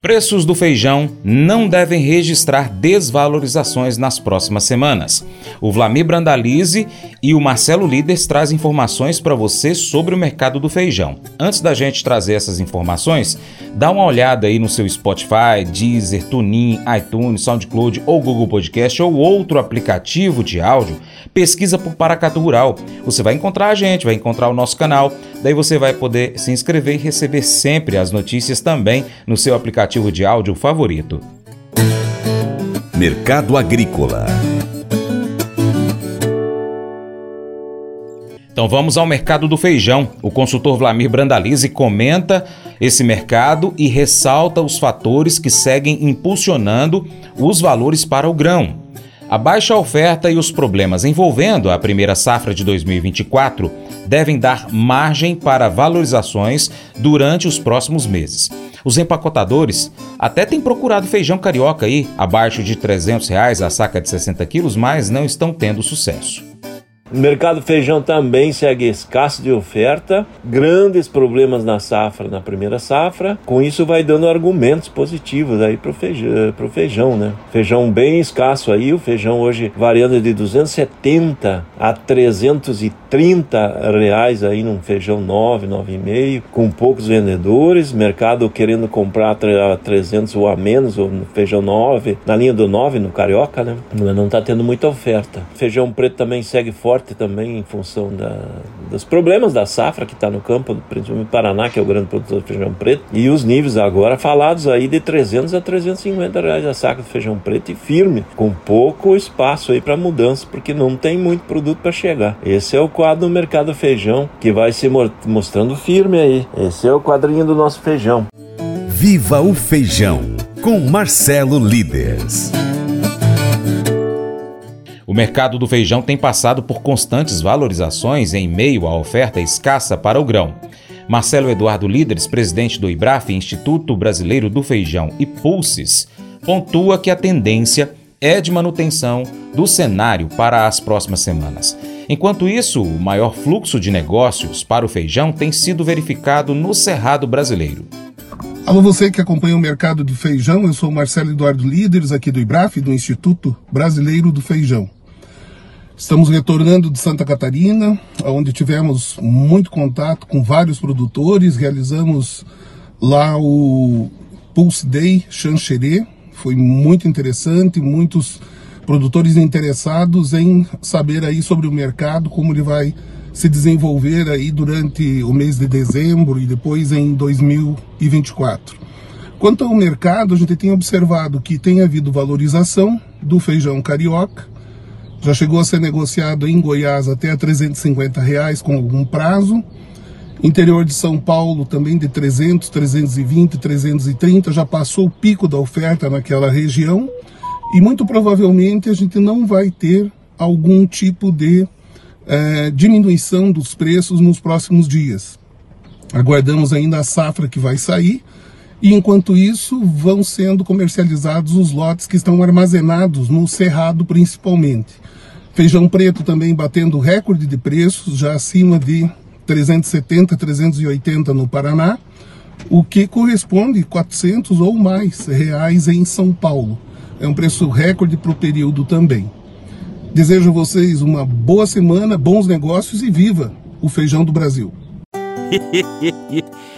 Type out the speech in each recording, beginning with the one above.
Preços do feijão não devem registrar desvalorizações nas próximas semanas. O Vlamir Brandalize e o Marcelo Líderes trazem informações para você sobre o mercado do feijão. Antes da gente trazer essas informações, dá uma olhada aí no seu Spotify, Deezer, TuneIn, iTunes, SoundCloud ou Google Podcast ou outro aplicativo de áudio. Pesquisa por Paracatu Rural. Você vai encontrar a gente, vai encontrar o nosso canal. Daí você vai poder se inscrever e receber sempre as notícias também no seu aplicativo de áudio favorito. Mercado Agrícola Então vamos ao mercado do feijão. O consultor Vlamir Brandalize comenta esse mercado e ressalta os fatores que seguem impulsionando os valores para o grão. A baixa oferta e os problemas envolvendo a primeira safra de 2024 devem dar margem para valorizações durante os próximos meses. Os empacotadores até têm procurado feijão carioca aí, abaixo de 300 reais a saca de 60 quilos, mas não estão tendo sucesso. O mercado feijão também segue escasso de oferta, grandes problemas na safra, na primeira safra. Com isso vai dando argumentos positivos aí para o feijão, pro feijão, né? Feijão bem escasso aí, o feijão hoje variando de 270 a 330 reais aí num feijão 9, 9,5, com poucos vendedores, mercado querendo comprar a 300 ou a menos, ou no feijão 9, na linha do 9 no carioca, né? Não está tendo muita oferta. Feijão preto também segue forte forte também em função da, dos problemas da safra que está no campo, principalmente Paraná, que é o grande produtor de feijão preto, e os níveis agora falados aí de 300 a 350 reais a saca de feijão preto e firme, com pouco espaço aí para mudança, porque não tem muito produto para chegar. Esse é o quadro do mercado feijão que vai se mostrando firme aí. Esse é o quadrinho do nosso feijão. Viva o feijão com Marcelo Líderes. O mercado do feijão tem passado por constantes valorizações em meio à oferta escassa para o grão. Marcelo Eduardo Líderes, presidente do IBRAF, Instituto Brasileiro do Feijão e Pulses, pontua que a tendência é de manutenção do cenário para as próximas semanas. Enquanto isso, o maior fluxo de negócios para o feijão tem sido verificado no Cerrado brasileiro. Alô, você que acompanha o mercado do feijão, eu sou Marcelo Eduardo Líderes, aqui do IBRAF, do Instituto Brasileiro do Feijão. Estamos retornando de Santa Catarina, onde tivemos muito contato com vários produtores, realizamos lá o Pulse Day Xanxerê, foi muito interessante, muitos produtores interessados em saber aí sobre o mercado, como ele vai se desenvolver aí durante o mês de dezembro e depois em 2024. Quanto ao mercado, a gente tem observado que tem havido valorização do feijão carioca, já chegou a ser negociado em Goiás até a 350 reais com algum prazo. Interior de São Paulo também de 300, 320, 330, já passou o pico da oferta naquela região e muito provavelmente a gente não vai ter algum tipo de é, diminuição dos preços nos próximos dias. Aguardamos ainda a safra que vai sair e enquanto isso vão sendo comercializados os lotes que estão armazenados no Cerrado principalmente. Feijão preto também batendo recorde de preços, já acima de 370, 380 no Paraná, o que corresponde a 400 ou mais reais em São Paulo. É um preço recorde para o período também. Desejo a vocês uma boa semana, bons negócios e viva o feijão do Brasil.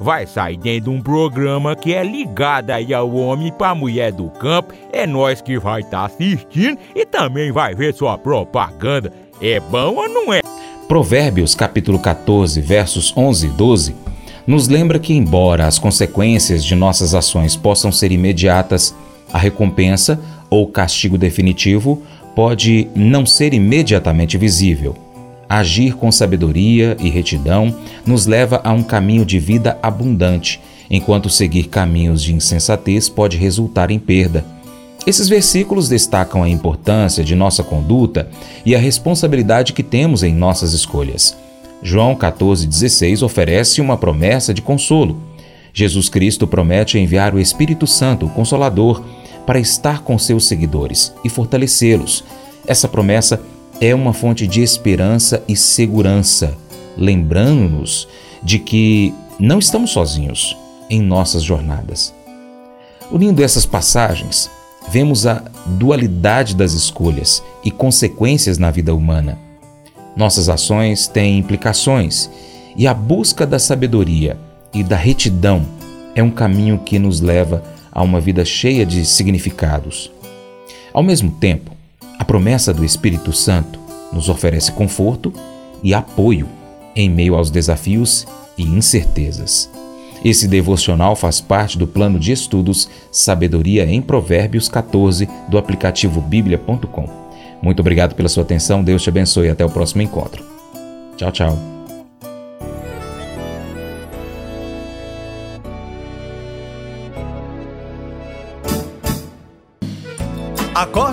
vai sair dentro de um programa que é ligado aí ao homem para mulher do campo. É nós que vai estar tá assistindo e também vai ver sua propaganda. É bom ou não é? Provérbios capítulo 14, versos 11 e 12 nos lembra que, embora as consequências de nossas ações possam ser imediatas, a recompensa ou castigo definitivo pode não ser imediatamente visível. Agir com sabedoria e retidão nos leva a um caminho de vida abundante enquanto seguir caminhos de insensatez pode resultar em perda. Esses versículos destacam a importância de nossa conduta e a responsabilidade que temos em nossas escolhas. João 14,16 oferece uma promessa de consolo. Jesus Cristo promete enviar o Espírito Santo, o Consolador, para estar com seus seguidores e fortalecê-los. Essa promessa é uma fonte de esperança e segurança, lembrando-nos de que não estamos sozinhos em nossas jornadas. Unindo essas passagens, vemos a dualidade das escolhas e consequências na vida humana. Nossas ações têm implicações e a busca da sabedoria e da retidão é um caminho que nos leva a uma vida cheia de significados. Ao mesmo tempo, a promessa do Espírito Santo nos oferece conforto e apoio em meio aos desafios e incertezas. Esse devocional faz parte do plano de estudos Sabedoria em Provérbios 14 do aplicativo bíblia.com. Muito obrigado pela sua atenção, Deus te abençoe e até o próximo encontro. Tchau, tchau.